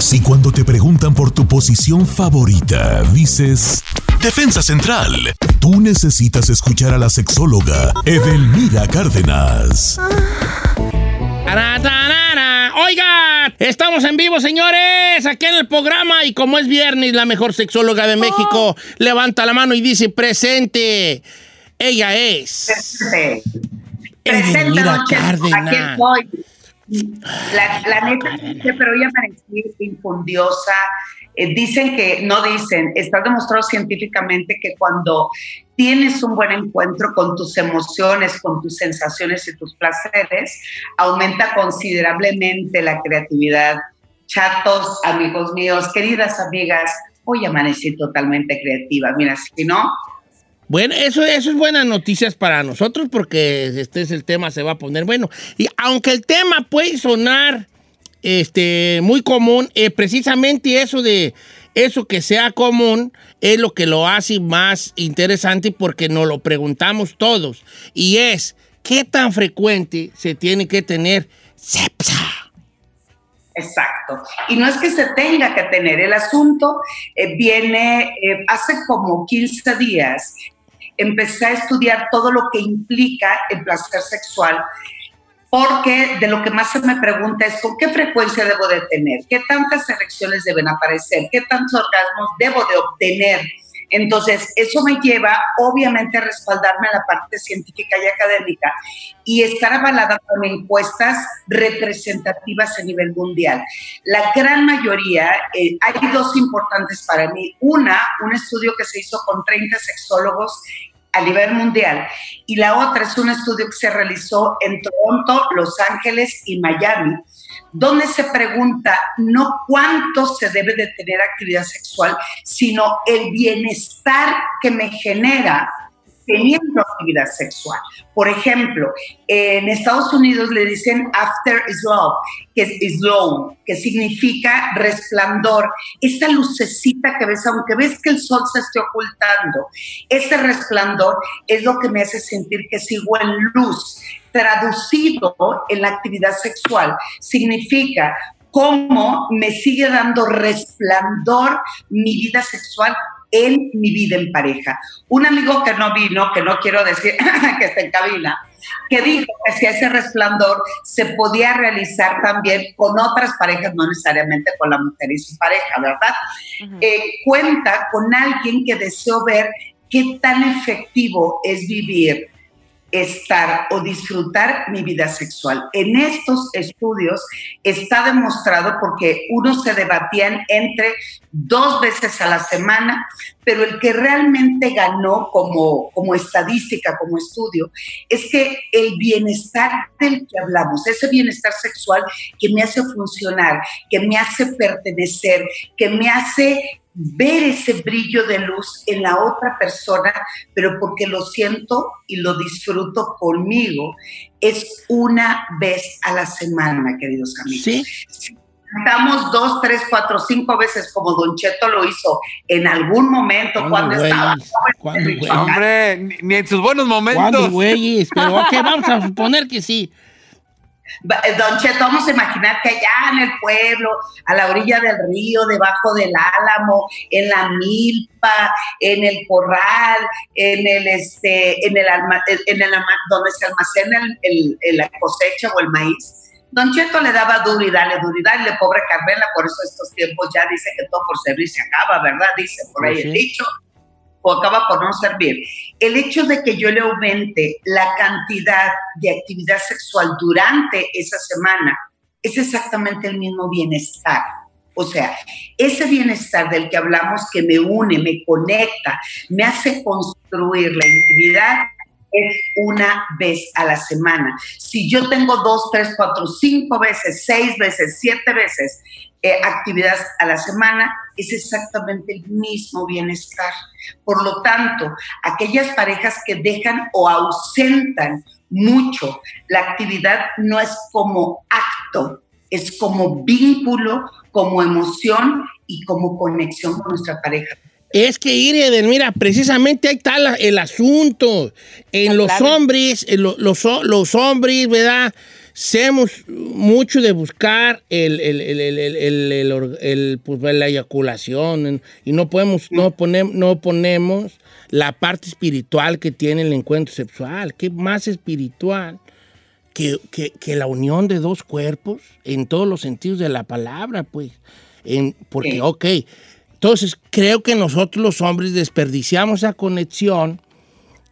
Si cuando te preguntan por tu posición favorita, dices Defensa Central, tú necesitas escuchar a la sexóloga Edelmira Cárdenas. Oiga, estamos en vivo, señores, aquí en el programa y como es viernes, la mejor sexóloga de México levanta la mano y dice presente. Ella es. Presente. Cárdenas. Aquí estoy. La, la neta, pero ella parecía infundiosa. Eh, dicen que, no dicen, está demostrado científicamente que cuando tienes un buen encuentro con tus emociones, con tus sensaciones y tus placeres, aumenta considerablemente la creatividad. Chatos, amigos míos, queridas amigas, hoy amanecí totalmente creativa. Mira, si no, bueno, eso, eso es buenas noticias para nosotros porque este es el tema, se va a poner bueno. Y aunque el tema puede sonar este, muy común, eh, precisamente eso de eso que sea común es lo que lo hace más interesante porque nos lo preguntamos todos. Y es, ¿qué tan frecuente se tiene que tener sepsa? Exacto. Y no es que se tenga que tener, el asunto eh, viene eh, hace como 15 días empecé a estudiar todo lo que implica el placer sexual, porque de lo que más se me pregunta es con qué frecuencia debo de tener, qué tantas erecciones deben aparecer, qué tantos orgasmos debo de obtener entonces, eso me lleva obviamente a respaldarme en la parte científica y académica y estar avalada con encuestas representativas a nivel mundial. La gran mayoría, eh, hay dos importantes para mí. Una, un estudio que se hizo con 30 sexólogos a nivel mundial. Y la otra es un estudio que se realizó en Toronto, Los Ángeles y Miami, donde se pregunta no cuánto se debe de tener actividad sexual, sino el bienestar que me genera teniendo actividad sexual. Por ejemplo, en Estados Unidos le dicen after is love, que es low, que significa resplandor. Esa lucecita que ves, aunque ves que el sol se esté ocultando, ese resplandor es lo que me hace sentir que sigo en luz. Traducido en la actividad sexual, significa cómo me sigue dando resplandor mi vida sexual en mi vida en pareja. Un amigo que no vino, que no quiero decir que está en cabina, que dijo que si ese resplandor se podía realizar también con otras parejas, no necesariamente con la mujer y su pareja, ¿verdad? Eh, cuenta con alguien que deseó ver qué tan efectivo es vivir estar o disfrutar mi vida sexual. En estos estudios está demostrado porque unos se debatían entre dos veces a la semana, pero el que realmente ganó como, como estadística, como estudio, es que el bienestar del que hablamos, ese bienestar sexual que me hace funcionar, que me hace pertenecer, que me hace ver ese brillo de luz en la otra persona, pero porque lo siento y lo disfruto conmigo, es una vez a la semana, queridos amigos. ¿Sí? Estamos dos, tres, cuatro, cinco veces como Don Cheto lo hizo en algún momento cuando estaba. Hombre, ni en sus buenos momentos. güeyes? Pero vamos a suponer que sí. Eh, Don Cheto, vamos a imaginar que allá en el pueblo, a la orilla del río, debajo del álamo, en la milpa, en el corral, en el este, en el, en el donde se almacena el, la cosecha o el maíz. Don Cheto le daba duro y dale, duro y dale, pobre Carmela, por eso estos tiempos ya dice que todo por servir se acaba, ¿verdad? Dice por ahí el dicho o acaba por no servir. El hecho de que yo le aumente la cantidad de actividad sexual durante esa semana es exactamente el mismo bienestar. O sea, ese bienestar del que hablamos que me une, me conecta, me hace construir la intimidad, es una vez a la semana. Si yo tengo dos, tres, cuatro, cinco veces, seis veces, siete veces eh, actividades a la semana, es exactamente el mismo bienestar. Por lo tanto, aquellas parejas que dejan o ausentan mucho la actividad no es como acto, es como vínculo, como emoción y como conexión con nuestra pareja. Es que Irene, mira, precisamente ahí está el asunto. En los hombres, los, los hombres, ¿verdad? Semos mucho de buscar el, pues, la eyaculación y no podemos, no ponemos, no ponemos la parte espiritual que tiene el encuentro sexual. ¿Qué más espiritual que, que- que la unión de dos cuerpos en todos los sentidos de la palabra, pues? En, porque, Sí. ok, entonces creo que nosotros los hombres desperdiciamos esa conexión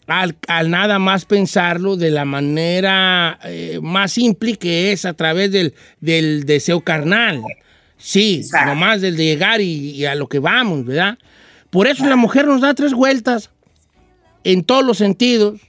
al, al nada más pensarlo de la manera eh, más simple que es a través del, del deseo carnal. Sí, Exacto. nomás del de llegar y, y a lo que vamos, ¿verdad? Por eso la mujer nos da tres vueltas en todos los sentidos,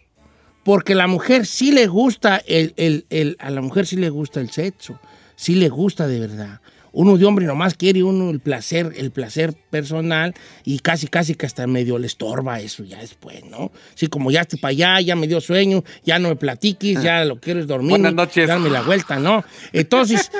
porque la mujer sí le gusta el, el- el- a la mujer sí le gusta el sexo, sí le gusta de verdad. Uno de hombre nomás quiere uno el placer, el placer personal y casi, casi que hasta medio le estorba eso ya después, ¿no? Sí, como ya estoy para allá, ya me dio sueño, ya no me platiques, ya lo quiero es dormir, Buenas noches. darme la vuelta, ¿no? Entonces,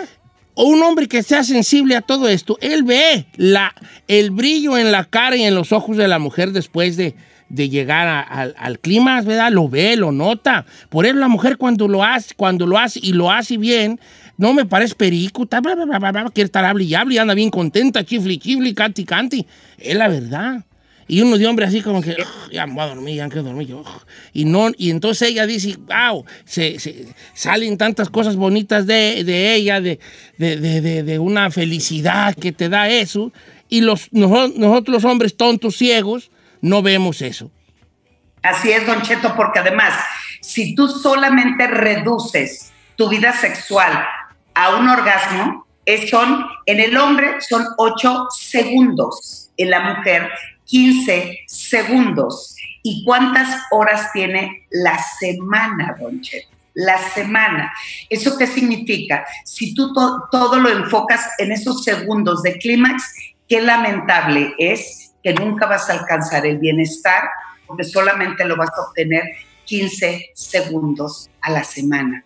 un hombre que sea sensible a todo esto, él ve la, el brillo en la cara y en los ojos de la mujer después de, de llegar a- al- al clima, ¿verdad? Lo ve, lo nota. Por eso la mujer cuando lo hace, cuando lo hace y lo hace bien, no me parece perico, ta, bla, bla, bla, quiere estar hable y hable y anda bien contenta, chifli, chifli, canti, canti. Es la verdad. Y uno de hombre así como que, "Ugh, ya me voy a dormir, ya me quiero dormir yo. ugh". Y, no, y entonces ella dice, wow, se, se- salen tantas cosas bonitas de, de ella, de, de, de- una felicidad que te da eso. Y los, noso- nosotros los hombres tontos, ciegos, no vemos eso. Así es, Don Cheto, porque además, si tú solamente reduces tu vida sexual a un orgasmo, son, en el hombre son 8 segundos, en la mujer 15 segundos. ¿Y cuántas horas tiene la semana, Don? La semana. ¿Eso qué significa? Si tú to- todo lo enfocas en esos segundos de clímax, qué lamentable es que nunca vas a alcanzar el bienestar porque solamente lo vas a obtener 15 segundos a la semana.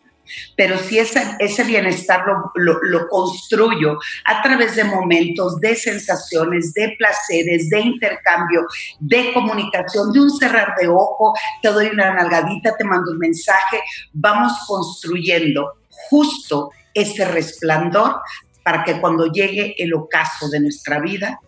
Pero si ese, bienestar lo, lo- lo construyo a través de momentos, de sensaciones, de placeres, de intercambio, de comunicación, de un cerrar de ojo, te doy una nalgadita, te mando un mensaje, vamos construyendo justo ese resplandor para que cuando llegue el ocaso de nuestra vida,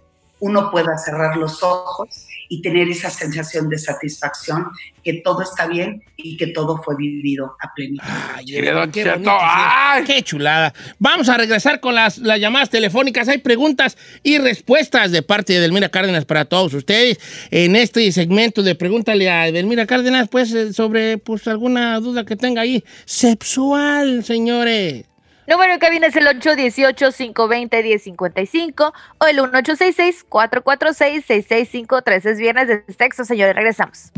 uno pueda cerrar los ojos y tener esa sensación de satisfacción, que todo está bien y que todo fue vivido a plenitud. Ay, qué bonito, ay. Qué chulada. Vamos a regresar con las, las llamadas telefónicas. Hay preguntas y respuestas de parte de Edelmira Cárdenas para todos ustedes en este segmento de Pregúntale a Edelmira Cárdenas, pues, eh, sobre pues, alguna duda que tenga ahí. Sexual, señores. Número en cabina es el 818-520-1055 o el 1866-446-6653. Es viernes de sexo, señores. Regresamos.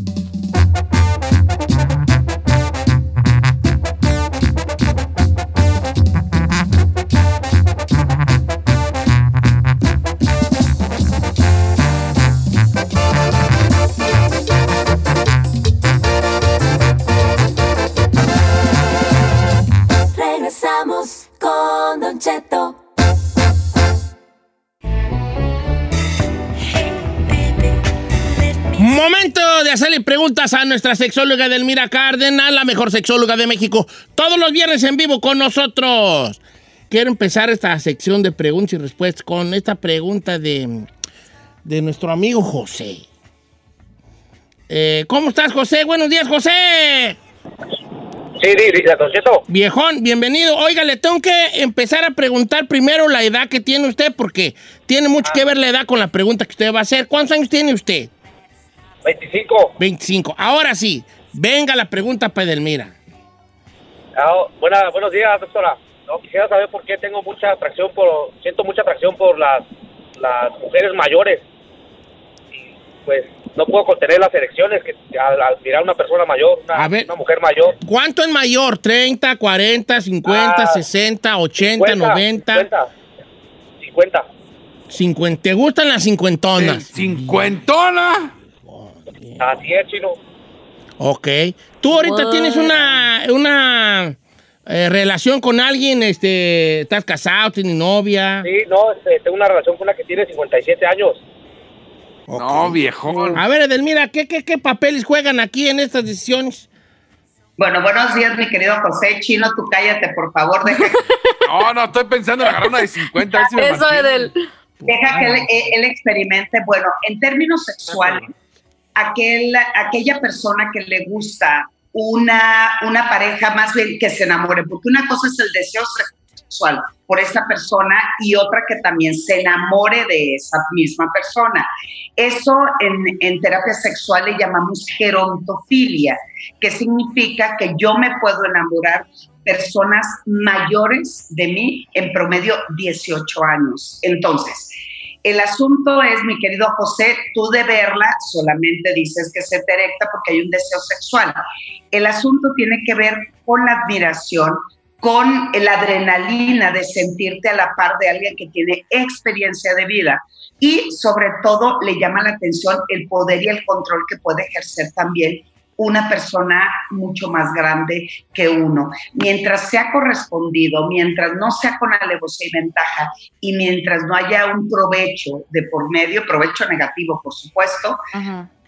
Regresamos con Don Cheto. Momento de hacerle preguntas a nuestra sexóloga Edelmira Cárdenas, la mejor sexóloga de México. Todos los viernes en vivo con nosotros. Quiero empezar esta sección de preguntas y respuestas con esta pregunta de, de nuestro amigo José. Eh, ¿Cómo estás, José? Buenos días, José. Sí, sí, sí, Cheto. Viejón, bienvenido. Oiga, le tengo que empezar a preguntar primero la edad que tiene usted, porque tiene mucho que ver la edad con la pregunta que usted va a hacer. ¿Cuántos años tiene usted? 25. 25. Ahora sí, venga la pregunta para Edelmira. Ah, buena- buenos días, doctora. No, quisiera saber por qué tengo mucha atracción por, siento mucha atracción por las, las mujeres mayores. Y pues no puedo contener las erecciones que al, al mirar a una persona mayor, una, A ver. una mujer mayor. ¿Cuánto es mayor? ¿30, 40, 50, Ah, 60, 80, 90? 50. 50. 50. ¿Te gustan las cincuentonas? cincuentona. Así es, chino. Ok. ¿Tú ahorita What? tienes una, una eh, relación con alguien? Este, ¿Estás casado? ¿Tienes novia? Sí, no, este, tengo una relación con una que tiene 57 años. No, viejón. A ver, Edelmira, ¿qué, qué, ¿qué papeles juegan aquí en estas decisiones? Bueno, buenos días, mi querido José Chino, tú cállate, por favor, deja, No, no, estoy pensando en agarrar una de 50. a ver si me Eso mantiene. del. deja que él, eh, él experimente. Bueno, en términos sexuales, aquel, aquella persona que le gusta una, una pareja, más bien que se enamore, porque una cosa es el deseo sexual por esta persona y otra que también se enamore de esa misma persona. Eso en, en terapia sexual le llamamos gerontofilia, que significa que yo me puedo enamorar personas mayores de mí, en promedio 18 años. Entonces, el asunto es, mi querido José, tú de verla solamente dices que se te erecta porque hay un deseo sexual. El asunto tiene que ver con la admiración, con la adrenalina de sentirte a la par de alguien que tiene experiencia de vida y sobre todo le llama la atención el poder y el control que puede ejercer también una persona mucho más grande que uno. Mientras sea correspondido, mientras no sea con alevosía y ventaja y mientras no haya un provecho de por medio, provecho negativo, por supuesto.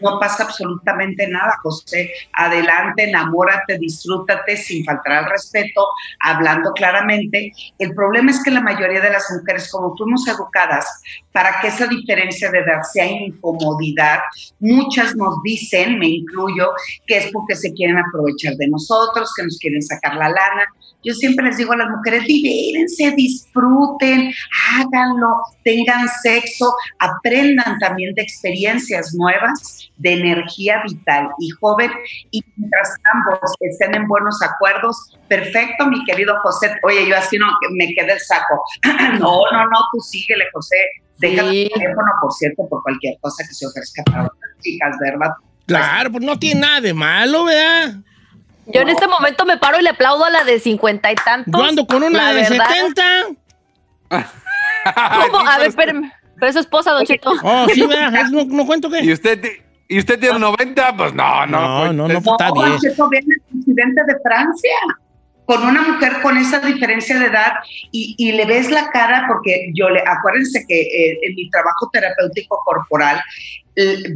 No pasa absolutamente nada, José. Adelante, enamórate, disfrútate sin faltar al respeto, hablando claramente. El problema es que la mayoría de las mujeres, como fuimos educadas para que esa diferencia de edad sea incomodidad, muchas nos dicen, me incluyo, que es porque se quieren aprovechar de nosotros, que nos quieren sacar la lana. Yo siempre les digo a las mujeres, divírense, disfruten, háganlo, tengan sexo, aprendan también de experiencias nuevas, de energía vital y joven, y mientras ambos estén en buenos acuerdos, perfecto, mi querido José. Oye, yo así no me quedé el saco. no, no, no, tú síguele, José. Deja Sí. tu teléfono, por cierto, por cualquier cosa que se ofrezca para otras chicas, ¿verdad? Claro, pues no tiene nada de malo, ¿verdad? Yo en este momento me paro y le aplaudo a la de cincuenta y tantos. Yo ando con una La de. 70. ¿Cómo? A ver, espérame. Pero es su esposa, Don Cheto. Oh, sí. ¿Es- no, no cuento ¿Y qué? usted, ti- ¿Y usted tiene 90? Pues no, no. No, pues, no, no, es- pues, está bien. Cheto, vean el presidente de Francia con una mujer con esa diferencia de edad y, y le ves la cara porque yo le, acuérdense que eh, en mi trabajo terapéutico corporal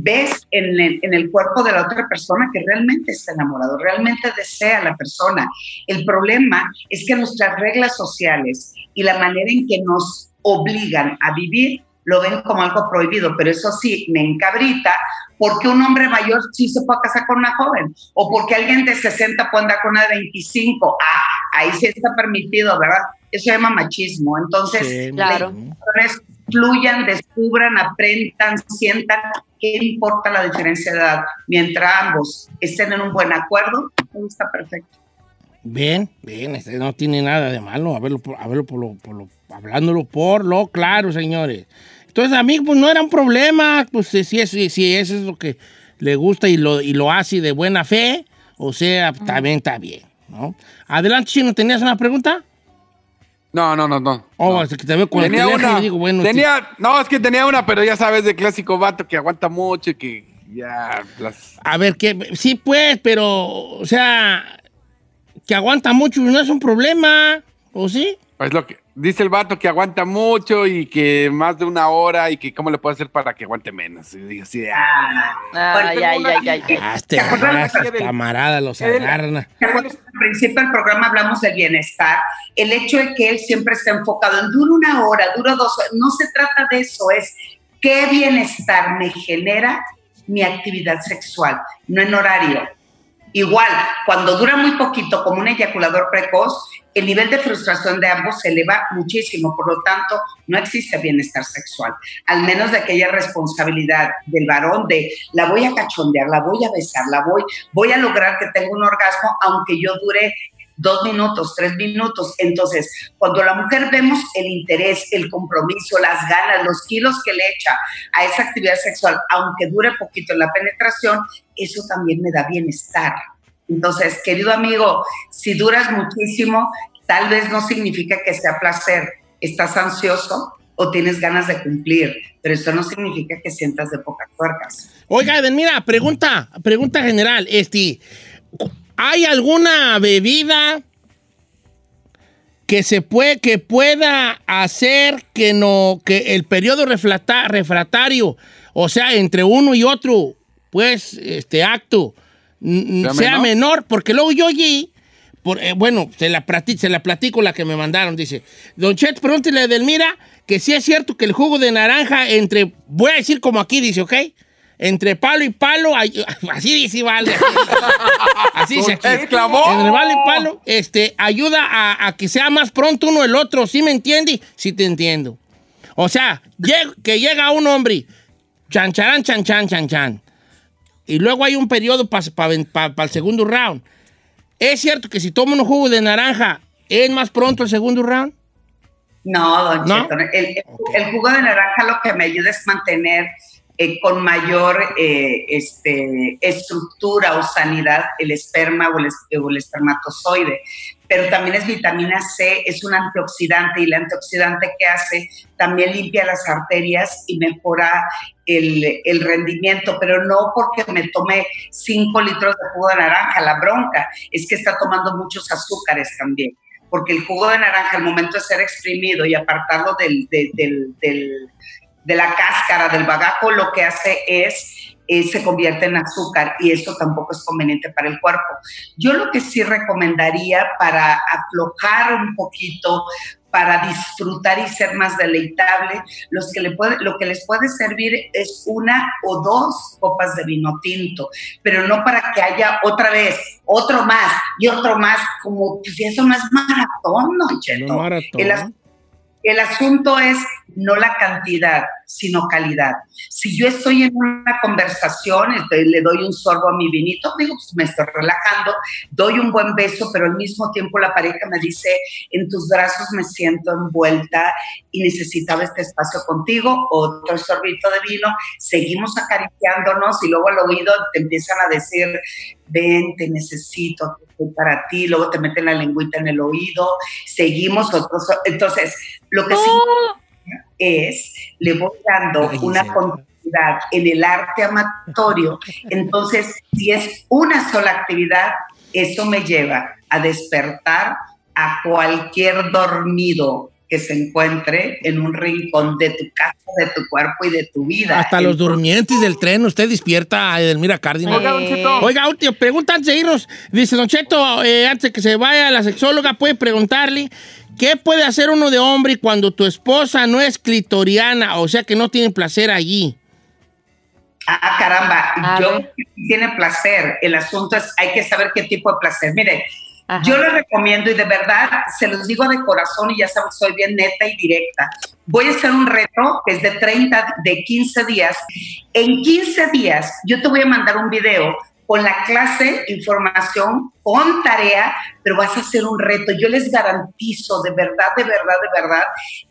ves en el, en el cuerpo de la otra persona que realmente está enamorado, realmente desea a la persona. El problema es que nuestras reglas sociales y la manera en que nos obligan a vivir lo ven como algo prohibido, pero eso sí, me encabrita porque un hombre mayor sí se puede casar con una joven o porque alguien de 60 puede andar con una de 25. Ah, ahí sí está permitido, ¿verdad? Eso se llama machismo. Entonces, Sí, Claro. fluyan, descubran, aprendan, sientan qué importa la diferencia de edad. Mientras ambos estén en un buen acuerdo, todo está perfecto. Bien, bien, este no tiene nada de malo. A verlo, a verlo por lo, por lo- hablándolo por lo claro, señores. Entonces, a mí, pues no era un problema. Pues si, eso, si eso es lo que le gusta y lo, y lo hace de buena fe, o sea, también está bien, ¿no? Adelante, Chino, ¿tenías una pregunta? No, no, no, no. Oh, no. hasta que te veo con el Tenía teléfono una. y digo, bueno, tenía, no, es que tenía una, pero ya sabes, de clásico vato que aguanta mucho y que ya. Las, A ver, que sí, pues, pero, o sea, que aguanta mucho no es un problema, ¿o sí? pues lo que dice el vato que aguanta mucho y que más de una hora y que cómo le puede hacer para que aguante menos. Y digo así de, ah, Ay, ay, ay, ay, ay. Ah, este ¿Te acuerdas raza, del- camarada, los del- agarra. ¿Te acuerdas? Al principio del programa hablamos del bienestar. El hecho de que él siempre está enfocado en dura una hora, dura dos horas. No se trata de eso, es qué bienestar me genera mi actividad sexual, no en horario. Igual, cuando dura muy poquito, como un eyaculador precoz, el nivel de frustración de ambos se eleva muchísimo. Por lo tanto, no existe bienestar sexual. Al menos de aquella responsabilidad del varón de la voy a cachondear, la voy a besar, la voy, voy a lograr que tenga un orgasmo, aunque yo dure dos minutos, tres minutos. Entonces, cuando la mujer vemos el interés, el compromiso, las ganas, los kilos que le echa a esa actividad sexual, aunque dure poquito en la penetración, eso también me da bienestar. Entonces, querido amigo, si duras muchísimo, tal vez no significa que sea placer. Estás ansioso o tienes ganas de cumplir, pero eso no significa que sientas de pocas tuercas. Oiga, Eden, mira, pregunta, pregunta general. Este, ¿hay alguna bebida que se puede, que pueda hacer que no, que el periodo refrata- refractario, o sea, entre uno y otro, pues, este acto, ¿Sea sea menor? menor, porque luego yo oí, por, eh, bueno, se la, plati- se la platico la que me mandaron, dice, Don Chet, pregúntele a Edelmira que si es cierto que el jugo de naranja entre, voy a decir como aquí dice, ¿ok? Entre palo y palo, así dice, vale. Así dice aquí. ¡Exclamó! Entre palo y palo, este, ayuda a, a que sea más pronto uno el otro, ¿sí me entiende? Sí te entiendo. O sea, lleg- que llega un hombre, chan, charán, chan, chan, chan, chan. Y luego hay un periodo para el segundo round. ¿Es cierto que si toma un jugo de naranja, es más pronto el segundo round? No, don ¿No? Cheto, el, el jugo de naranja lo que me ayuda es mantener eh, con mayor eh, este, estructura o sanidad el esperma o el, espermatozoide. Pero también es vitamina C, es un antioxidante y el antioxidante que hace también limpia las arterias y mejora el, rendimiento, pero no porque me tome 5 litros de jugo de naranja, la bronca es que está tomando muchos azúcares también porque el jugo de naranja al momento de ser exprimido y apartarlo del, de, del- del- de la cáscara, del bagajo, lo que hace es, eh, se convierte en azúcar y eso tampoco es conveniente para el cuerpo. Yo lo que sí recomendaría para aflojar un poquito, para disfrutar y ser más deleitable, los que le puede, lo que les puede servir es una o dos copas de vino tinto, pero no para que haya otra vez otro más y otro más, como pues, eso no es maratón, ¿no, Cheto? No, maratón. El, el asunto es no la cantidad, sino calidad. Si yo estoy en una conversación, este, le doy un sorbo a mi vinito, digo, pues me estoy relajando, doy un buen beso, pero al mismo tiempo la pareja me dice, en tus brazos me siento envuelta y necesitaba este espacio contigo, otro sorbito de vino, seguimos acariciándonos y luego al oído te empiezan a decir, ven, te necesito, estoy para ti, luego te meten la lengüita en el oído, seguimos otros, entonces, lo que sí es, le voy dando Ay, una continuidad en el arte amatorio. Entonces, si es una sola actividad, eso me lleva a despertar a cualquier dormido que se encuentre en un rincón de tu casa, de tu cuerpo y de tu vida. Hasta los durmientes del tren, usted despierta a Edelmira Cárdenas. Oiga, Don Cheto. Oiga, última pregunta antes de irnos. Dice Don Cheto, eh, antes de que se vaya la sexóloga, puede preguntarle, ¿qué puede hacer uno de hombre cuando tu esposa no es clitoriana, o sea que no tiene placer allí? Ah, caramba, A yo tiene placer. El asunto es, hay que saber qué tipo de placer. Mire, Yo les recomiendo y de verdad se los digo de corazón y ya saben, soy bien neta y directa. Voy a hacer un reto que es de 30, de 15 días. En 15 días yo te voy a mandar un video con la clase, información, con tarea, pero vas a hacer un reto. Yo les garantizo de verdad, de verdad, de verdad,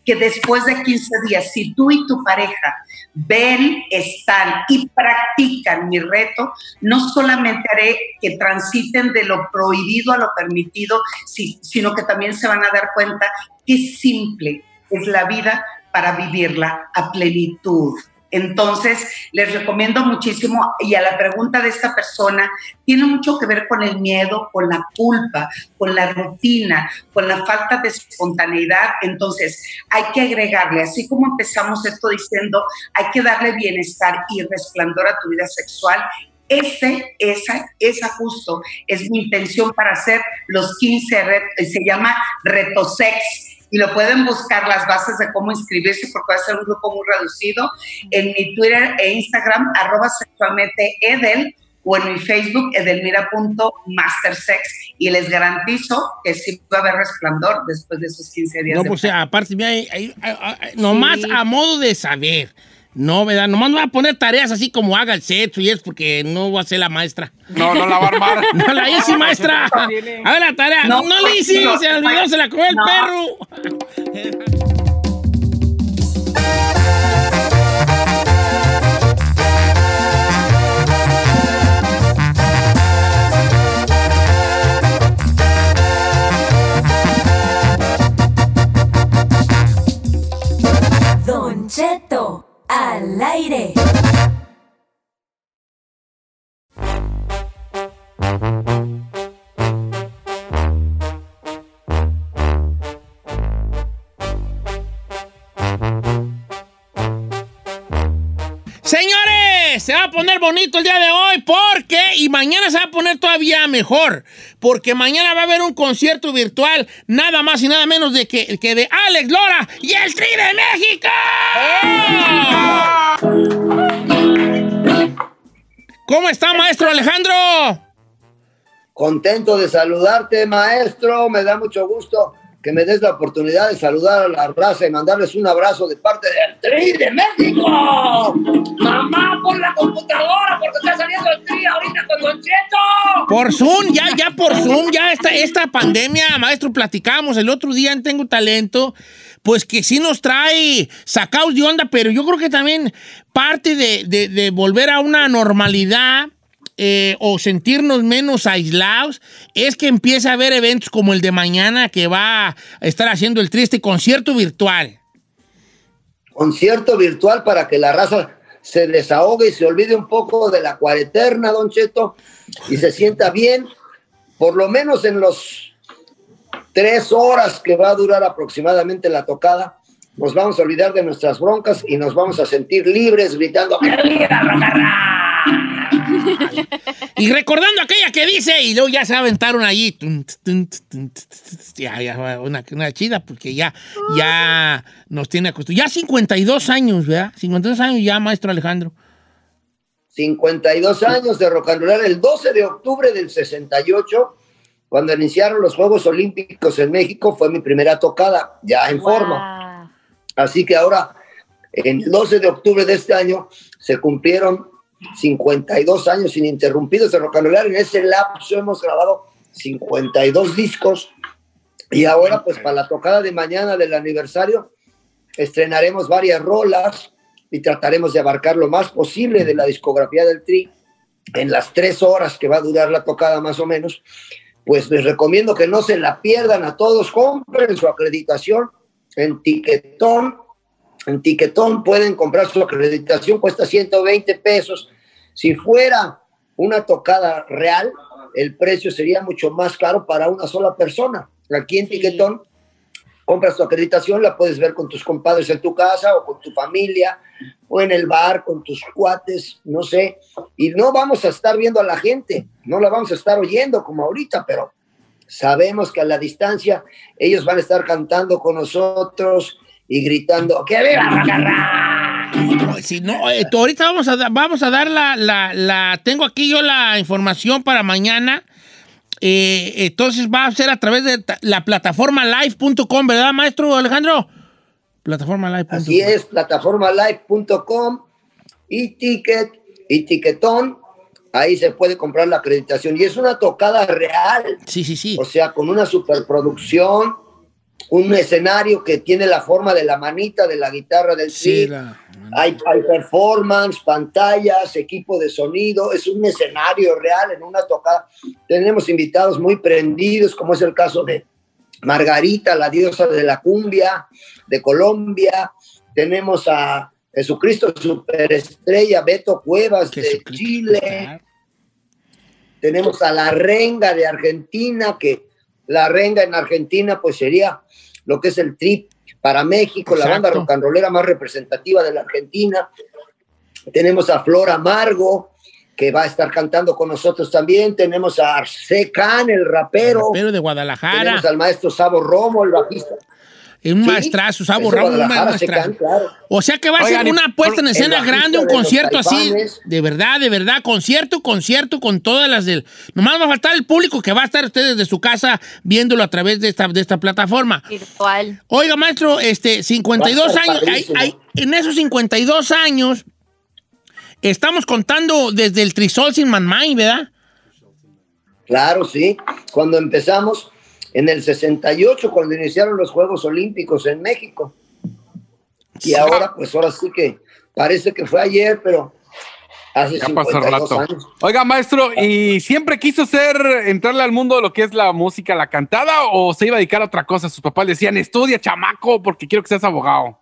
que después de 15 días, si tú y tu pareja ven, están y practican mi reto, no solamente haré que transiten de lo prohibido a lo permitido, si- sino que también se van a dar cuenta qué simple es la vida para vivirla a plenitud. Entonces, les recomiendo muchísimo, y a la pregunta de esta persona, tiene mucho que ver con el miedo, con la culpa, con la rutina, con la falta de espontaneidad. Entonces, hay que agregarle, así como empezamos esto diciendo, hay que darle bienestar y resplandor a tu vida sexual. Ese, esa, esa justo es mi intención para hacer los 15 retos, se llama Reto Sex y lo pueden buscar las bases de cómo inscribirse porque va a ser un grupo muy reducido en mi Twitter e Instagram, arroba sexualmente edel, o en mi Facebook, edelmira.mastersex, y les garantizo que sí va a haber resplandor después de esos 15 días. No, de pues aparte, mira, hay- hay- hay- hay- nomás Sí. a modo de saber. No, ¿verdad? Nomás no voy a poner tareas así como haga el sexo y es porque no voy a ser la maestra. No, no la va a armar. No la hice, maestra. A ver la tarea. No, No, la hice, no, se me olvidó, se la comió el no. perro. Al aire. Poner bonito el día de hoy porque, y mañana se va a poner todavía mejor, porque mañana va a haber un concierto virtual, nada más y nada menos de que, que de Alex Lora y el Tri de México. ¿Cómo está, maestro Alejandro? Contento de saludarte, maestro. Me da mucho gusto que me des la oportunidad de saludar a la raza y mandarles un abrazo de parte del Tri de México. Mamá, por la computadora, porque está saliendo el Tri ahorita con Don Cheto. Por Zoom, ya, ya por Zoom, ya esta, esta pandemia, maestro, platicamos el otro día en Tengo Talento, pues que sí nos trae sacados de onda, pero yo creo que también parte de, de- de volver a una normalidad eh, o sentirnos menos aislados es que empiece a haber eventos como el de mañana que va a estar haciendo el triste concierto virtual. Concierto virtual para que la raza se desahogue y se olvide un poco de la cuareterna, Don Cheto, y se sienta bien, por lo menos en los tres horas que va a durar aproximadamente la tocada. Nos vamos a olvidar de nuestras broncas y nos vamos a sentir libres gritando. Y recordando aquella que dice, y luego ya se aventaron allí. Ya, ya, una, una chida, porque ya, ya nos tiene acostumbrados. Ya 52 años, ¿verdad? 52 años ya, maestro Alejandro. 52 años de rock and roll. El 12 de octubre del 68, cuando iniciaron los Juegos Olímpicos en México, fue mi primera tocada, ya en forma. Así que ahora, en el 12 de octubre de este año, se cumplieron 52 años ininterrumpidos de rock. En ese lapso hemos grabado 52 discos. Y ahora, pues para la tocada de mañana del aniversario, estrenaremos varias rolas y trataremos de abarcar lo más posible de la discografía del Tri en las tres horas que va a durar la tocada más o menos. Pues les recomiendo que no se la pierdan a todos, compren su acreditación en Tiquetón. En Tiquetón pueden comprar su acreditación, cuesta 120 pesos. Si fuera una tocada real, el precio sería mucho más caro para una sola persona. Aquí en Tiquetón compras tu acreditación, la puedes ver con tus compadres en tu casa o con tu familia o en el bar con tus cuates, no sé. Y no vamos a estar viendo a la gente, no la vamos a estar oyendo como ahorita, pero sabemos que a la distancia ellos van a estar cantando con nosotros y gritando ¡Que viva Rock! Si no, eh, tú, ahorita vamos a, vamos a dar la, la, la- Tengo aquí yo la información para mañana. Eh, entonces va a ser a través de la plataforma live.com, ¿verdad, maestro Alejandro? Plataforma live.com. Así es, plataformalive.com y ticket y tiquetón. Ahí se puede comprar la acreditación. Y es una tocada real. Sí, sí, sí. O sea, con una superproducción, un escenario que tiene la forma de la manita de la guitarra del Sí, Hay, hay performance, pantallas, equipo de sonido, es un escenario real en una tocada. Tenemos invitados muy prendidos, como es el caso de Margarita, la diosa de la cumbia de Colombia. Tenemos a Jesucristo Superestrella, Beto Cuevas de Chile. Tenemos a la renga de Argentina, que la renga en Argentina pues sería lo que es el trip para México, la banda rock and rollera más representativa de la Argentina. Tenemos a Flor Amargo, que va a estar cantando con nosotros también. Tenemos a Arce Can, el rapero. Rapero de Guadalajara. Tenemos al maestro Sabo Romo, el bajista. Un Sí, maestrazo, de Ramos, un maestrazo. Claro. O sea que va a Oigan, ser una puesta en escena grande, un concierto así. De verdad, de verdad. Concierto, concierto con todas las del. Nomás va a faltar el público que va a estar ustedes de su casa viéndolo a través de esta, de esta plataforma. Virtual. Oiga, maestro, este, 52 Va a estar años. hay- hay- en esos 52 años, estamos contando desde el Trisol sin Manmay, ¿verdad? Claro, sí. Cuando empezamos en el 68, cuando iniciaron los Juegos Olímpicos en México. Y ahora, pues ahora sí que parece que fue ayer, pero hace Ya pasó 52 rato. años. Oiga, maestro, ¿y siempre quiso ser, entrarle al mundo de lo que es la música, la cantada, o se iba a dedicar a otra cosa? Sus papás decían, estudia, chamaco, porque quiero que seas abogado.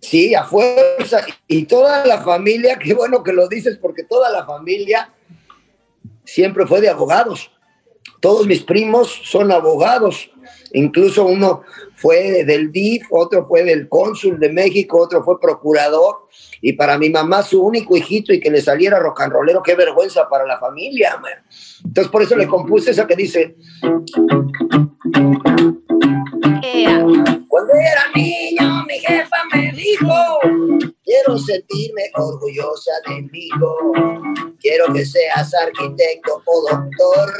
Sí, a fuerza. Y toda la familia, qué bueno que lo dices, porque toda la familia siempre fue de abogados. Todos mis primos son abogados, incluso uno fue del DIF, otro fue del cónsul de México, otro fue procurador, y para mi mamá su único hijito y que le saliera rock and rollero, qué vergüenza para la familia, man. Entonces por eso le compuse esa que dice. Cuando era niño, mi jefa me dijo, quiero sentirme orgullosa de mi Quiero que seas arquitecto o doctor,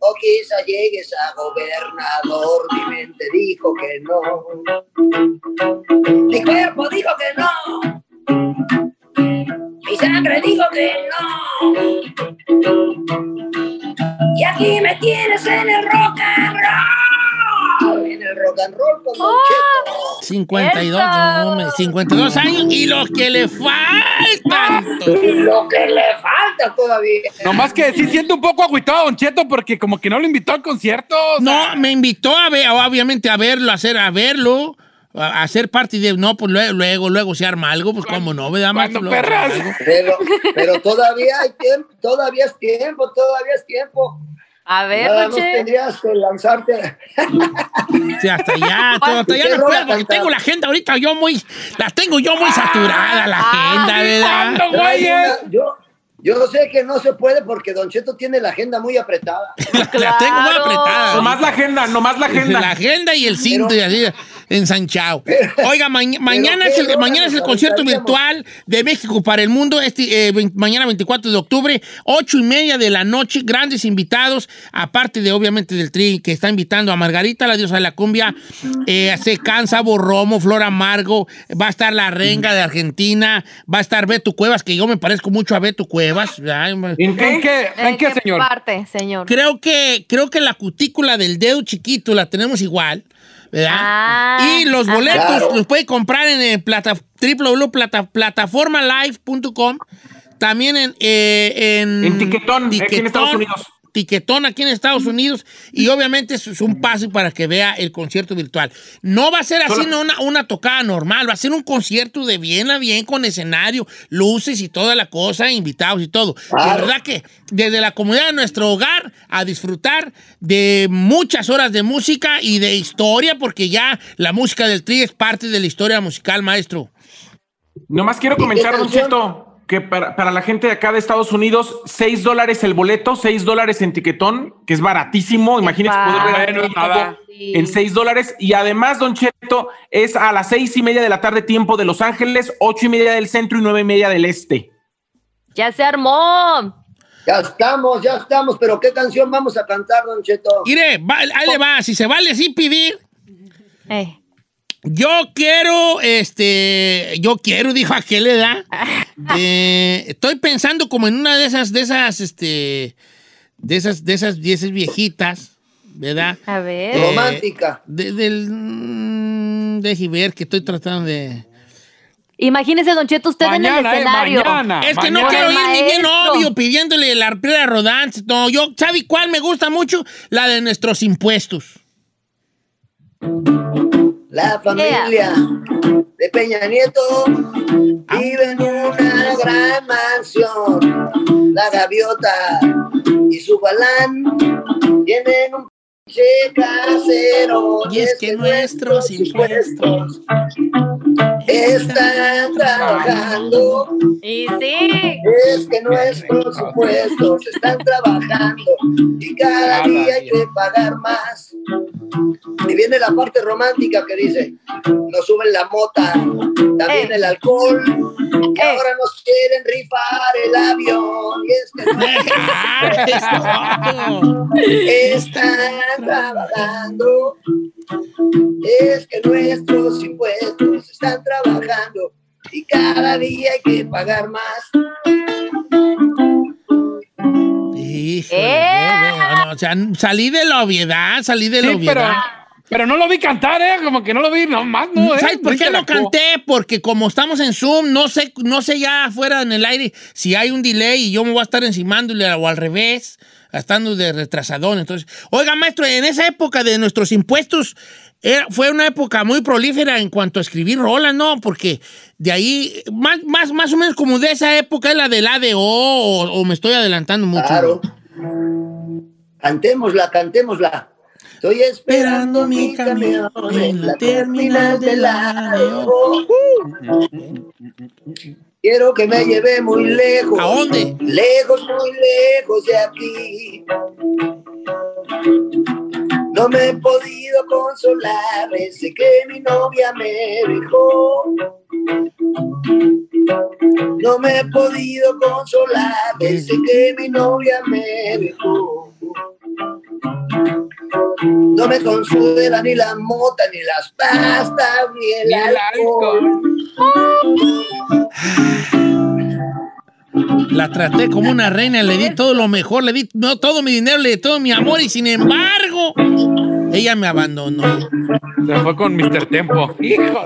o quizá llegues a gobernador. Mi mente dijo que no. Mi cuerpo dijo que no. Mi sangre dijo que no. Y aquí me tienes en el rock and. En el rock and roll con Don Cheto. 52, ¡Eso! hombre, 52 años y los que le faltan. Y lo que le falta todavía. Nomás que sí siento un poco agüitado a Don Cheto porque como que no lo invitó al concierto. o sea, No, me invitó a ver, obviamente a verlo, a hacer, a verlo, ser parte de. No, pues luego, luego, luego se arma algo, pues cómo no, ¿verdad, algo. Pero, pero todavía hay tiempo, todavía es tiempo, todavía es tiempo. A ver, Nada más tendrías que lanzarte. Sí, hasta allá, todo, hasta allá ¿Qué no puedo, porque tengo la agenda ahorita yo muy, la tengo yo muy saturada, la agenda, ¿verdad? ¿cuándo, Trae güey? una- yo, yo sé que no se puede porque Don Cheto tiene la agenda muy apretada. La tengo muy apretada. Nomás la agenda, nomás la La agenda. agenda y el cinto y así ensanchado. Oiga, ma- mañana, ¿qué es el, mañana es el concierto virtual de México para el mundo, este, eh, mañana 24 de octubre, ocho y media de la noche, grandes invitados, aparte de obviamente del tri que está invitando a Margarita, la diosa de la cumbia, eh, Secán, Sabo Romo, Flor Amargo, va a estar la renga de Argentina, va a estar Beto Cuevas, que yo me parezco mucho a Beto Cuevas. ¿En qué, en qué, en qué, señor? parte, señor? Creo que, creo que la cutícula del dedo chiquito la tenemos igual. Ah, y los boletos Claro. los puede comprar en el plata, www.plataformalive.com. También en, eh, en, En Tiquetón, aquí en Estados Unidos. Tiquetón aquí en Estados Unidos. Y obviamente es un paso para que vea el concierto virtual. No va a ser así Solo- no una, una tocada normal, va a ser un concierto de bien a bien con escenario, luces y toda la cosa, invitados y todo. De Claro. verdad que desde la comunidad de nuestro hogar a disfrutar de muchas horas de música y de historia, porque ya la música del tri es parte de la historia musical, maestro. Nomás quiero ¿Y qué comentar, Don? Cheto, que para, para la gente de acá de Estados Unidos, 6 dólares el boleto, 6 dólares en tiquetón, que es baratísimo. Imagínense poder ver en 6 dólares. Y además, Don Cheto, es a las seis y media de la tarde, tiempo de Los Ángeles, ocho y media del centro y nueve y media del este. Ya se armó. Ya estamos, ya estamos, pero ¿qué canción vamos a cantar, Don Cheto? Mire, va- ahí le va, si se vale así pedir. Eh. Yo quiero, este, yo quiero, dijo aquel, ¿verdad? Eh, estoy pensando como en una de esas, de esas, este, de esas, de esas, de esas viejitas, ¿verdad? A ver. Eh, Romántica. De, del, mm, ver que estoy tratando de... Imagínese, Don Cheto, usted en el Mañana, eh, escenario. mañana. Es que no quiero ir ni bien obvio pidiéndole la piedra rodante. No, yo, ¿sabe cuál me gusta mucho? La de nuestros impuestos. La familia de Peña Nieto vive en una gran mansión. La gaviota y su balán tienen un casero. Y es que nuestros impuestos están trabajando. Y sí. Es que nuestros impuestos están trabajando y cada día hay que pagar más. Y viene la parte romántica que dice, nos suben la mota, también Eh. el alcohol, que Eh. ahora nos quieren rifar el avión. Y es que están trabajando, es que nuestros impuestos están trabajando y cada día hay que pagar más. Híjole, ¡Eh! no, no, o sea, salí de la obviedad, salí de la Sí, obviedad. pero no lo vi cantar, ¿eh? Como que no lo vi nomás, ¿no? ¿eh? ¿Sabes por qué no canté? Porque como estamos en Zoom, no sé, no sé ya afuera en el aire si hay un delay y yo me voy a estar encimándole o al revés, estando de retrasadón. Entonces, oiga, maestro, en esa época de nuestros impuestos, era- fue una época muy prolífera en cuanto a escribir rolas, ¿no? Porque de ahí, más, más, más o menos como de esa época es la del ADO, o, o me estoy adelantando mucho. Claro. Cantémosla, cantémosla. Estoy esperando mi camión en la terminal del lago. Quiero que me lleve muy lejos. ¿A dónde? Lejos, muy lejos de aquí. No me he podido consolar desde que mi novia me dejó. No me he podido consolar desde que mi novia me dejó. No me consuela ni la mota, ni las pastas, ni el, Ni el alcohol. La traté como una reina, le di todo lo mejor, le di no, todo mi dinero, le di todo mi amor y sin embargo, ella me abandonó. Se fue con Mr. Tempo. Hijo.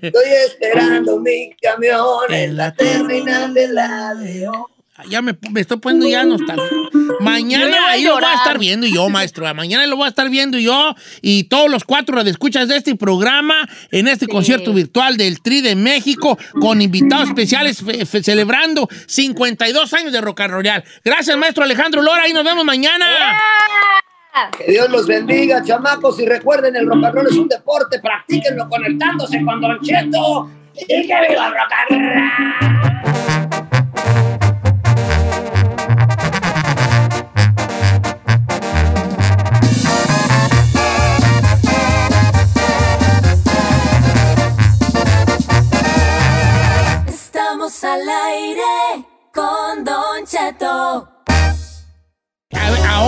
Estoy esperando mi camión en la terminal del ADO. Ya me, me estoy poniendo ya nostálgico. Mañana Yo ahí lo voy a estar viendo yo, maestro. Mañana lo voy a estar viendo yo y todos los cuatro escuchas de este programa en este concierto virtual del Tri de México con invitados especiales fe- fe- celebrando 52 años de Rock and Roll. Gracias, maestro Alejandro Lora, y nos vemos mañana. Que Dios los bendiga, chamacos, y recuerden, el rock and roll es un deporte, practíquenlo conectándose con Don Cheto. Y que viva el rock and roll.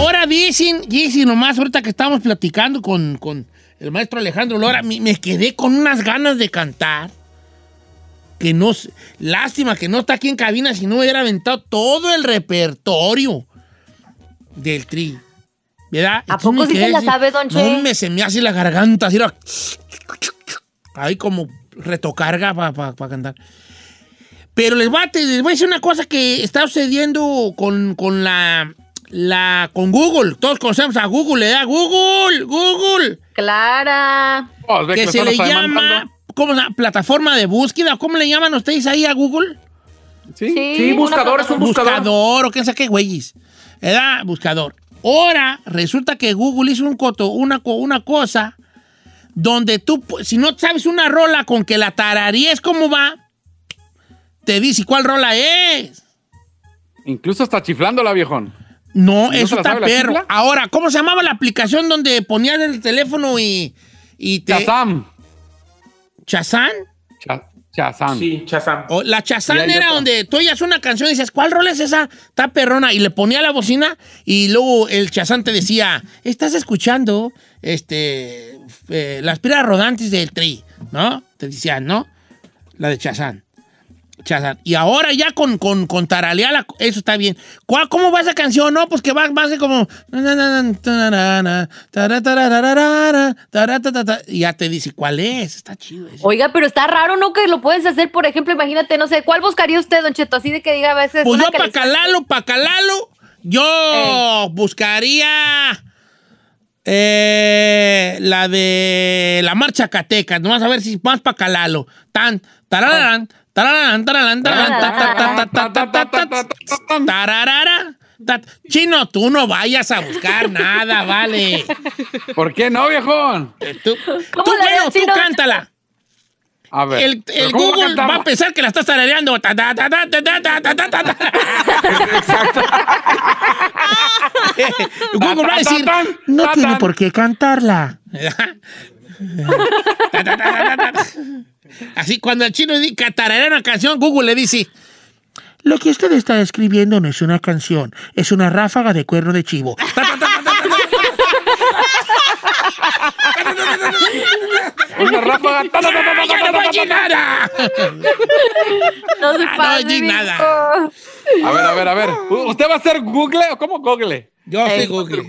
Ahora dicen, dicen nomás, ahorita que estamos platicando con, con el maestro Alejandro Lora, me, me quedé con unas ganas de cantar. Que no, lástima que no está aquí en cabina, si no hubiera aventado todo el repertorio del tri. ¿Verdad? ¿A Entonces poco sí se la sabe, don No, Che? me, se me hace la garganta, así, era- ahí como retocarga para cantar. Pero les voy, a, les voy a decir una cosa que está sucediendo con, con la, la con Google. Todos conocemos a Google, ¿verdad? Google, Google. Clara. Oh, Que se le llama. ¿cómo? Plataforma de búsqueda. ¿Cómo le llaman ustedes ahí a Google? Sí, Sí, sí, buscador, es un buscador. Buscador o quién sabe qué güeyes. ¿Verdad? Buscador. Ahora resulta que Google hizo un coto, una, co- una cosa donde tú, si no sabes una rola con que la tararíes cómo va, te dice cuál rola es. Incluso está chiflándola, viejón. No, ¿No eso está perro. Ahora, ¿cómo se llamaba la aplicación donde ponías el teléfono y, y te... Chazam. ¿Chazán? Cha- Chazam. Sí, Chazam. O la Chazán era donde tú oías una canción y dices, ¿cuál rola es esa? Está perrona. Y le ponía la bocina y luego el Chazán te decía, estás escuchando este, eh, las piedras rodantes del tri, ¿no? Te decía, ¿no? La de Chazán. Chazán. Y ahora ya con, con, con taralear, la- eso está bien. ¿Cuál, ¿Cómo va esa canción? No, pues que va, va a ser como... Y ya te dice, ¿cuál es? Está chido eso. Oiga, pero está raro, ¿no? Que lo puedes hacer, por ejemplo, imagínate, no sé, ¿cuál buscaría usted, Don Cheto? Así de que diga a veces. Pues yo para calarlo, para calarlo, yo buscaría eh, la de la marcha cateca. Nomás a ver si más para. Tan, tararán, tararán, Chino, tú no vayas a buscar nada, vale. ¿Por qué no, viejón? Tú, tú bueno, tú cántala. A ver. El, Google va a, pensar que la estás tarareando. Google va a decir, no tiene por qué cantarla. Así, cuando el chino di- tararea una canción, Google le dice, lo que usted está escribiendo no es una canción, es una ráfaga de cuerno de chivo. Una ráfaga. ¡Ya no voy nada! No se Ah, no pase, nada. A ver, a ver, a ver. ¿Usted va a hacer Google o cómo Google? Yo soy Eh, Google.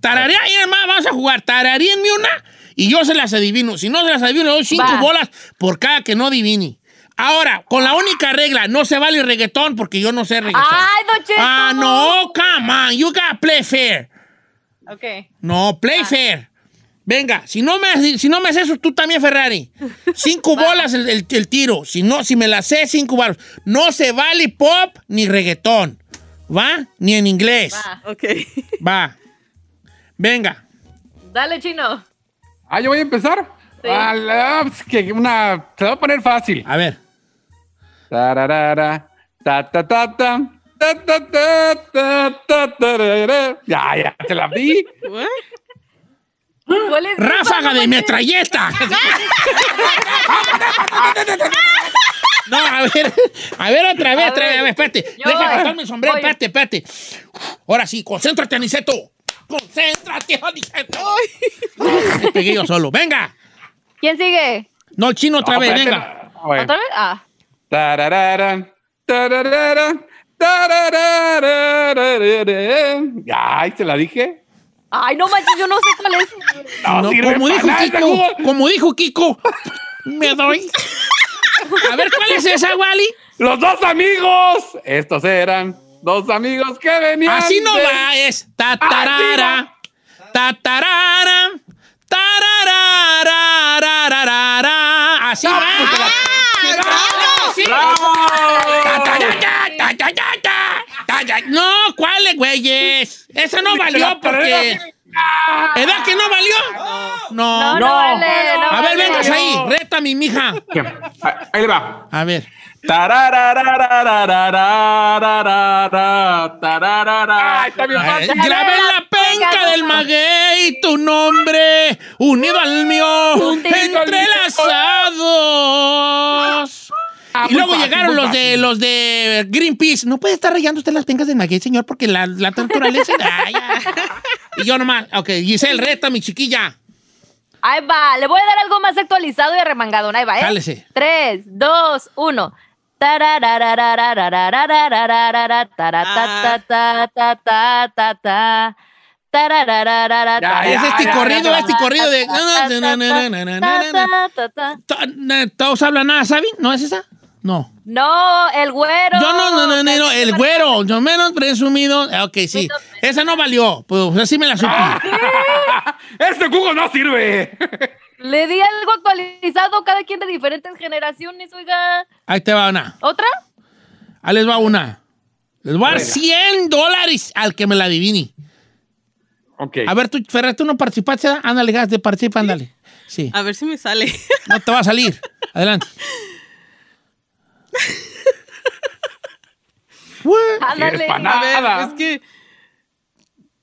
Tararea, y además vamos a jugar. Tararíenme una y yo se las adivino. Si no se las adivino, le doy cinco Va. bolas por cada que no adivine. Ahora, con la única regla, no se vale reggaetón porque yo no sé reggaetón. Ay, Don Cheto. ah, no, come on, you gotta play fair. Ok. No, play fair. Venga, si no me, si no me haces eso, tú también, Ferrari. Cinco bolas el, el- el tiro. Si no, si me la sé, cinco bolas. No se vale pop ni reggaetón. ¿Va? Ni en inglés. Va. Ok. Va. Venga. Dale, chino. Ah, yo voy a empezar. Sí. Que una, te voy a poner fácil. A ver. Tararara, ta, ta, ta, ta. Ya, ya, te la di. Ráfaga de metralleta. No, a ver, a ver otra vez, otra vez, espérate. Deja quitarme mi sombrero, espérate, espérate. Ahora sí, concéntrate, Aniceto. Concéntrate, Aniceto. Pegué yo solo. Venga. ¿Quién sigue? No, el chino otra No, vez, espérate, venga. Bueno. ¿Otra vez? Ah. Tararara, tararara. Ya, ahí se la dije. Ay, no manches, yo no sé cuál es. No, como dijo nada Kiko, como dijo Kiko, me doy. A ver, ¿cuál es esa, Wally? Los dos amigos. Estos eran dos amigos que venían. Así no de- va, es tatarara, tatarara. Ah, pues, pues, Así va. ¡Bravo! No, ¿cuáles, güeyes? Esa no valió porque ¿Edad que no valió? No. No, no, no. A ver, vengas ahí. Reta mi mija. Ahí va. A ver. Ay. Grabé la penca del maguey tu nombre unido al mío entrelazados. Ah, y luego llegaron los de, los de Greenpeace. No puede estar rayando usted las pencas de maguey, señor, porque la, la naturaleza. ay, y yo nomás. Ok, Giselle, reta, mi chiquilla. Ahí va, le voy a dar algo más actualizado y arremangado. Ahí va, ¿eh? Cálese. Tres, dos, uno. Es este corrido, este corrido de. Todos hablan nada, ¿saben? ¿No es esa? No. No, el güero. Yo no, no, no, no, no, el güero, yo menos presumido. Ah, Ok, sí. Esa no valió. Pues así me la supe. Este jugo no sirve. Le di algo actualizado, cada quien de diferentes generaciones, oiga. Ahí te va una. ¿Otra? Ahí les va una. Les voy a dar 100 dólares al que me la adivine. Ok. A ver, tú, Ferrer, tú no participaste. ¿verdad? Ándale, gas de participa, ándale. Sí. A ver si me sale. No te va a salir. Adelante. Ándale. pa' A nada. ver, es que.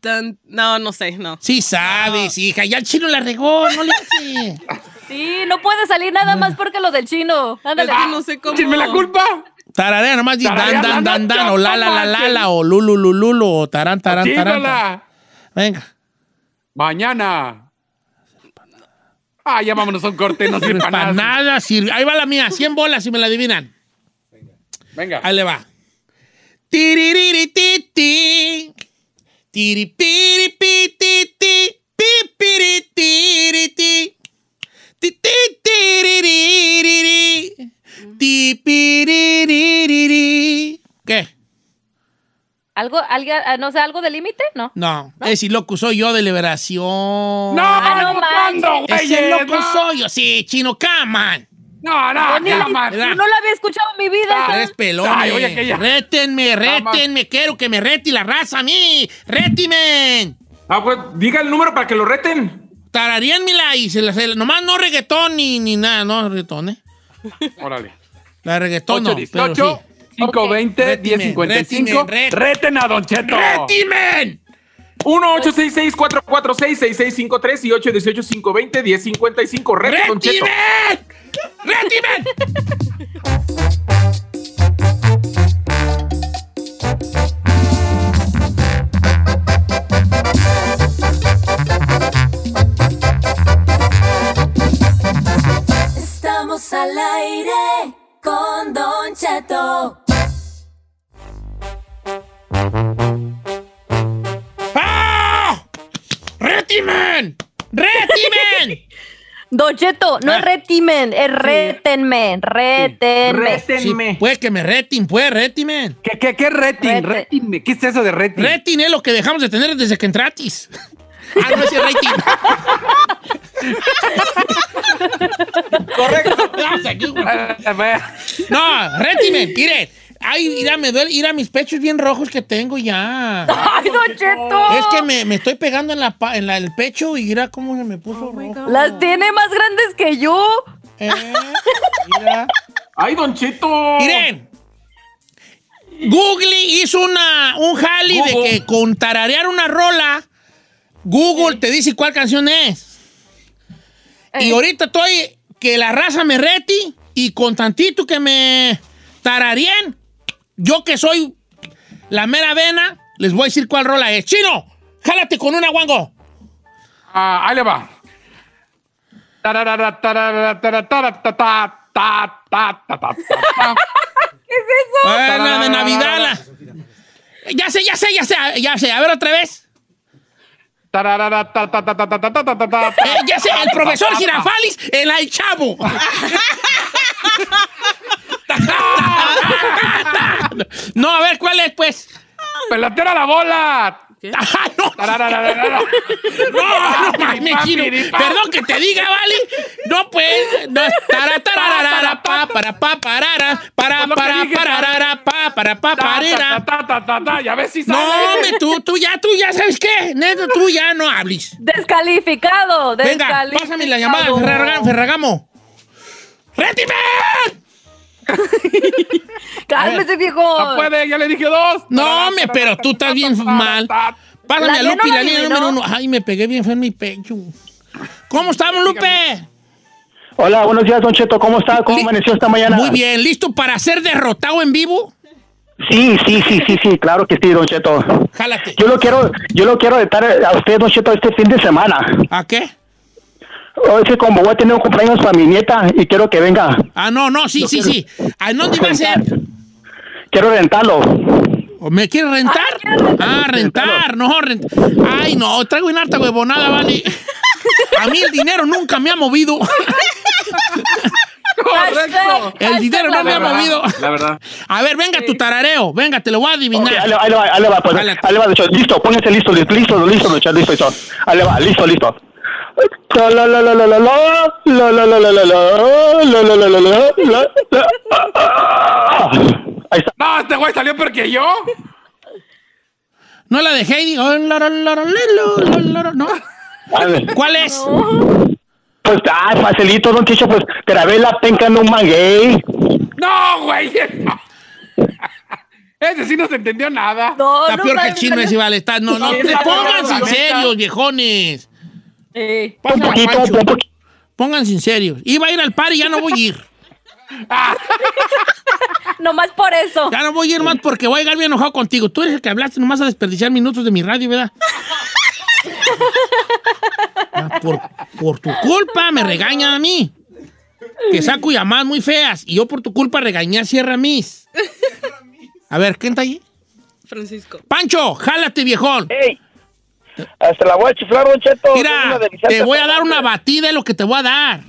tan- no, no sé, no. Sí sabes, hija. Ya el chino la regó, no le hace. Sí, no puede salir nada más porque lo del chino. Ándale. No sé cómo. Échenme la culpa. Tararea, nomás di dan, dan, dan, o la, la, la, la, la, o lulu, lulu, lulu, o tarán, tarán, tarán. Venga. Mañana. Ah, ya vámonos a un corte, no sirve Para nada sirve. Ahí va la mía, 100 bolas si me la adivinan. Venga. Ahí le va. Tiririrititi. Tiripiripititi. Pipiritiriti. Tititiririri. Tipiririri. ¿Qué? ¿Algo, algo, ah, no sé, algo de límite? No. No, ese loco soy yo de liberación. No, Ah, no no, ¿cuándo, Ese güeyes? loco No. soy yo. Sí, chino, come on. No, no, ni- que la. No la había escuchado en mi vida. Ah, esa. Tres pelones. Ay, oye, aquella. Rétenme, rétenme. Quiero que me rete la raza a mí. Rétimen. Ah, pues diga el número para que lo reten. Tararíanmela y se la, se la- nomás no reggaetón ni, ni nada, no reggaetón, ¿eh? Órale. La reggaetón no, pero 818 sí. 520 Rétimen, 1055 rétimen, Reten a Don Cheto. ¡Rétimen! 1-866-446-6653 y 818-520-1055. Rete, Don Cheto. ¡Rétimen! ¡Rétimen! Estamos al aire con Don Cheto. ¡Rétimen! ¡Rétimen! Don Cheto, no Ah. es retimen, es rétenme, rétenme. Sí, Rétenme. pues que me retin, pues, rétimen. ¿Qué, qué, qué rating? Rete. Rating. ¿Qué es eso de rating? Retin es lo que dejamos de tener desde que entratis. Ah, no, es rating. Correcto. Ah. No, rétimen, miren. Ay, mira, me duele, mira mis pechos bien rojos que tengo ya. ¡Ay, Don Cheto! Es que me, me estoy pegando en, la, pa- en la- el pecho y mira cómo se me puso rojo. Las tiene más grandes que yo. Eh, mira. ¡Ay, Don Cheto! Miren. Google hizo una, un jali de que con tararear una rola, Google te dice cuál canción es. Y ahorita estoy que la raza me reti y con tantito que me tarareen, yo que soy la mera vena, les voy a decir cuál rola es. ¡Chino! ¡Jálate con una, guango! Ah, ahí le va. ¿Qué es eso? La... Ya sé, ya sé, ya sé, ya sé. A ver otra vez. ya sé, el profesor Girafalis, el Chavo. No, a ver, ¿cuál es, pues? ¡Pelotera la bola! Ah, no. No, no, mames, chino. Perdón que te diga, ¿vale? No, pues. No, para, para, para, para, pa, ta, parera. ta, ta, ta, ta, ta, Ya ves si No, sale. hombre, tú, tú ya, tú ya, ¿sabes qué? Neto, tú ya no hables. Descalificado. Venga, descalificado. pásame la llamada, Ferragamo. Ferragamo. ¡Rétime! Cálmese, viejo. No puede, ya le dije dos. No, hombre, pero tú estás bien mal. Pásame La a Lupe, la línea número uno. Ay, me pegué bien feo en mi pecho. ¿Cómo estamos, Lupe? Hola, buenos días, Don Cheto. ¿Cómo está? ¿Cómo amaneció esta mañana? Muy bien, ¿listo para ser derrotado en vivo? Sí, sí, sí, sí, sí, claro que sí, Don Cheto. Jálate. Yo lo quiero, yo lo quiero retar a usted, Don Cheto, este fin de semana. ¿A qué? Hoy que como voy a tener un cumpleaños para mi nieta y quiero que venga. Ah, no, no, sí, sí, sí. ¿A dónde iba a ser? Quiero rentarlo. ¿O ¿Me quieres rentar? Ah, ¿quieres rentar? Ah, rentar, no, rentar. Ay, no, traigo una harta huevonada, vale. A mí el dinero nunca me ha movido. Hashtag- El dinero no me ha movido. La verdad. A ver, venga tu tarareo. Venga, te lo voy a adivinar. ahí, le va, ahí le va, ahí le va, pues. Listo, póngase listo, listo, listo, listo, Cheto, listo, listo. Ahí le va, listo, listo. Ahí está. No, este güey salió peor que yo. No la de Heidi. Oh, loro, loro, lelo, loro, No. ¿Cuál es? Pues, ah, facilito, don Chicho, pues, grabé la penca en un maguey. No, güey. Ese sí no se entendió nada. No, Está no peor que el chino no- ese, vale. Está, no, no, te peor, en la serios, viejones. Eh, Un poquito, Pancho. un poquito. Pónganse en serios. Iba a ir al par y ya no voy a ir. nomás por eso. Ya no voy a ir más porque voy a llegar bien enojado contigo. Tú eres el que hablaste nomás a desperdiciar minutos de mi radio, ¿verdad? Ah, por, por tu culpa me regañan a mí. Que saco llamadas muy feas. Y yo por tu culpa regañé a Sierra Miss. A ver, ¿quién está ahí? Francisco. Pancho, jálate, viejón. ¡Ey! Hasta la voy a chiflar, Don Cheto. Mira, te voy a dar una batida de lo que te voy a dar.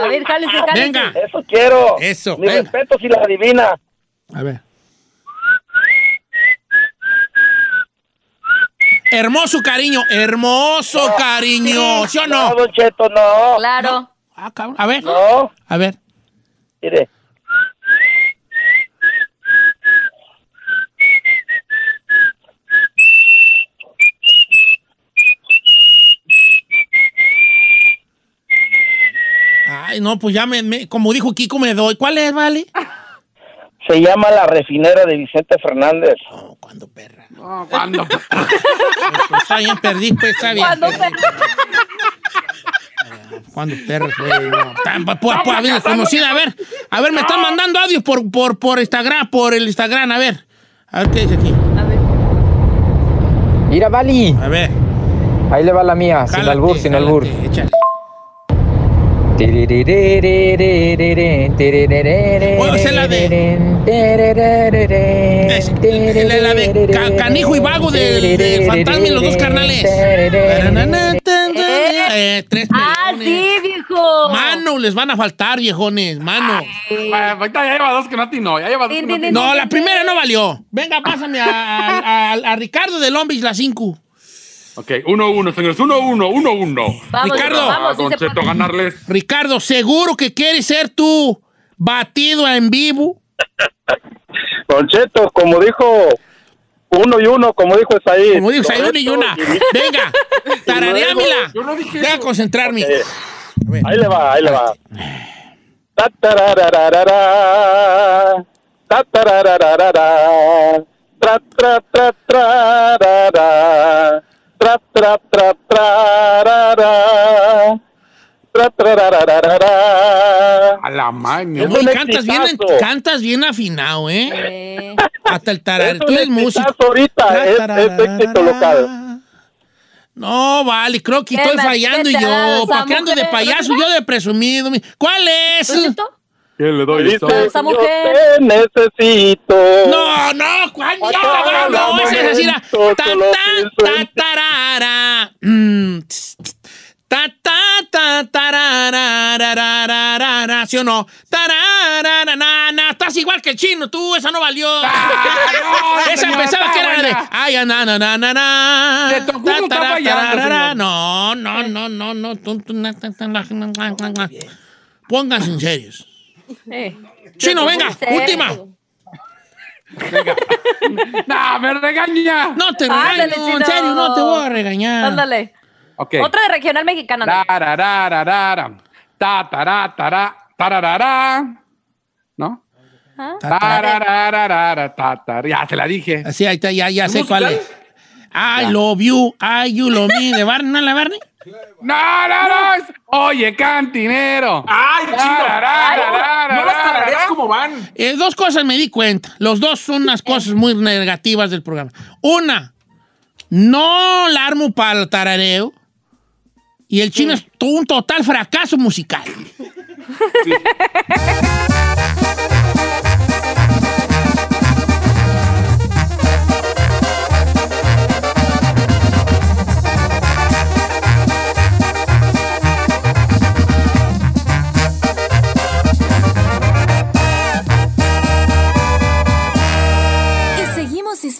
A ver, jálese, jálese. Venga. Eso quiero. Eso, Mi venga. respeto si la adivina. A ver. Hermoso cariño, hermoso cariño, ¿sí o No, no? Don Cheto, no. Claro. Ah, cabrón. A ver, No. a ver. Mire. Ay, no, pues ya me, me- como dijo Kiko, me doy. ¿Cuál es, vale? Se llama La Refinera de Vicente Fernández. No, cuando perra. No, cuando. Pues está bien, perdí, pues está bien. Cuando. Cuando perra, güey, no. Tan- pues, pues, pues. A ver, a ver, me están mandando audios por, por, por Instagram, por el Instagram, a ver. A ver qué dice aquí. A ver. Mira, Vali. A ver. Ahí le va la mía, sin jálate, albur, sin jálate, albur. échale. Esa es la de- Es- la, la de Ca- Canijo y Vago del, del Fantasma y los dos carnales. Eh, tres Ah, sí, viejo. Mano, les van a faltar, viejones, mano. Ahorita ya lleva dos que no atinó. Ya lleva dos que no atinó. La primera no valió. Venga, pásame a, a- a- a Ricardo de Lombis, la 5. Ok, 1-1, señores. 1-1, 1-1. Vamos, Ricardo. viejo, vamos, sí Don se Cheto, puede. ganarles. Ricardo, ¿seguro que quieres ser tú batido en vivo? Don Cheto, como dijo uno y uno, como dijo ahí. Como dijo uno y una. Venga, tarareámela. Yo no dije Deja eso. concentrarme. Ahí le va, ahí le va. Tra, tra, tra, tra, tra, tra, trarara, tra, trarararara. A la madre. Un cantas bien, cantas bien afinado, ¿eh? Eh, Hasta el tarareo. Es Tú eres músico. ahorita, es, es éxito local. No, vale, creo que ¿Qué estoy fallando ¿Qué y te yo. ¿Para qué ando de payaso? Yo de presumido. mi- ¿Cuál es? ¿Don ¿Qué le doy? Dice, esa yo mujer. te necesito. No, no, no, no, esa es así. era. momento Ta, ta, tarara. Mm. Ta, ta, ta, tararararararara. ¿Sí o no? Tararararana. Estás igual que el chino, tú, esa no valió. no, esa señor, pensaba que era de. Ay, na, na, na, na, na. Fallando, tararara. señor. No, no, no, no, no. Na, na, na, na, na, na, na. Pónganse en serios. Eh. Chino, venga, última. No, me regaña. No te Ándale, regaño, chino. en serio, no te voy a regañar. Ándale. Ok. Otra de regional mexicana. Tararararara. Tararara. ¿No? ¿Ah? Ya, te la dije. Así, ahí está, ya, ya sé musical? cuál es. I love you, I you love me. ¿De Barney? ¿No la Barney? No, no, no. es- Oye, cantinero. ¡Ay, chino! Tararararara. No las tarareas como van. Eh, dos cosas me di cuenta. Los dos son unas cosas muy negativas del programa. Una, no la armo para el tarareo. Y el chino es to- un total fracaso musical. Y